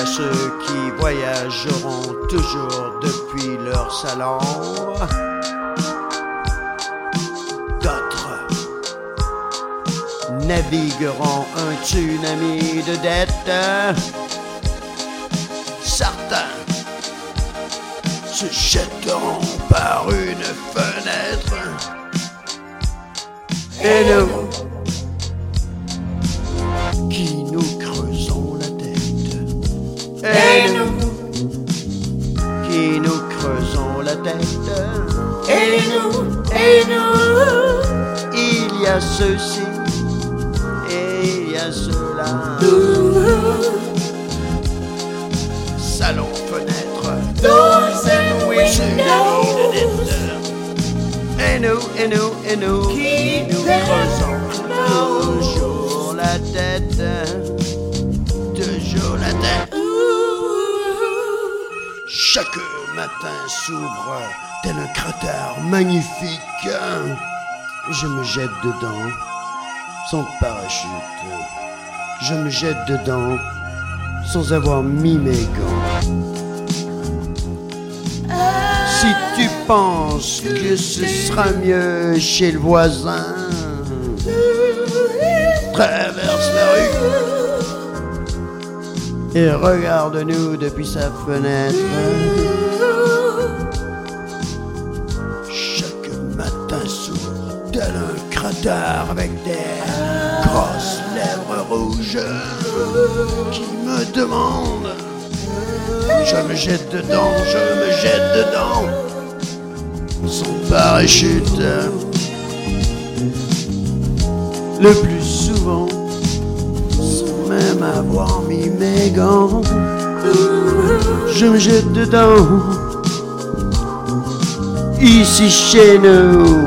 A ceux qui voyageront toujours depuis leur salon. D'autres navigueront un tsunami de dettes. Certains se jetteront par une fenêtre. Et nous, qui nous Et nous, et nous, Il y a ceux-ci et il y a ceux-là. Salon, fenêtre, windows. dettes. Et nous, et nous, et nous, qui nous creusons toujours la tête. Toujours la tête. Chaque matin s'ouvre tel un cratère magnifique. Je me jette dedans, sans parachute. Je me jette dedans, sans avoir mis mes gants. Si tu penses que ce sera mieux chez le voisin, traverse la rue et regarde-nous depuis sa fenêtre. Chaque matin s'ouvre tel un cratère avec des grosses lèvres rouges qui me demandent. Je me jette dedans, je me jette dedans. Sans parachute. Le plus souvent, sans même avoir mis mes gants. Je me jette dedans. Ici chez nous.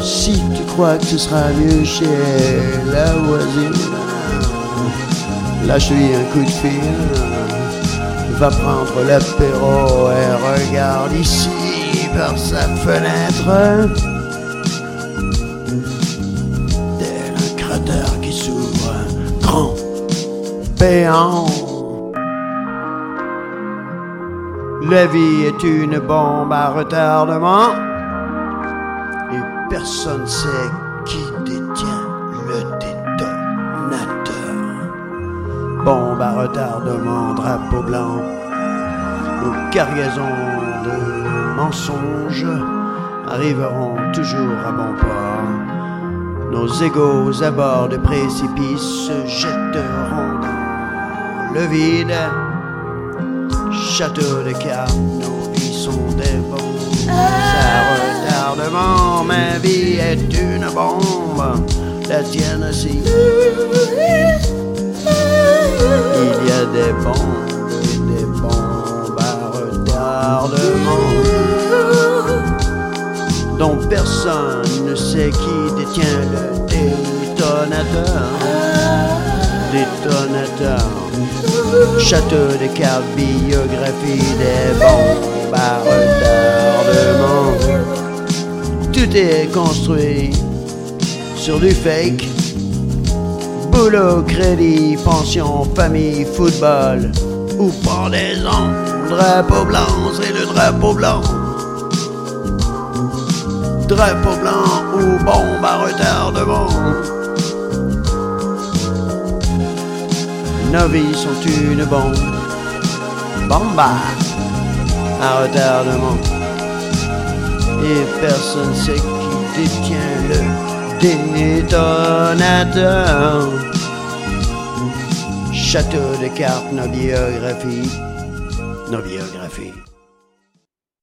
Si tu crois que ce sera mieux chez la voisine, lâche-lui un coup de fil. Va prendre l'apéro et regarde ici par sa fenêtre. S'ouvre, grand, béant. La vie est une bombe à retardement et personne sait qui détient le détonateur. Bombe à retardement, drapeau blanc, nos cargaisons de mensonges arriveront toujours à bon port. Nos égaux à bord de précipices se jetteront dans le vide. Château de cartes, nos vies sont des bombes à retardement. Ma vie est une bombe, la tienne aussi. Il y a des bombes et des bombes à retardement personne ne sait qui détient le détonateur. Détonateur. Château de cartes, biographie des bombes retardement. Tout est construit sur du fake. Boulot, crédit, pension, famille, football ou pendaison. Drapeau blanc, c'est le drapeau blanc. Drapeau blanc ou bombe à retardement. Nos vies sont une bombe. Bomba à retardement. Et personne sait qui détient le détonateur. Château de cartes, nos biographies. Nos biographies.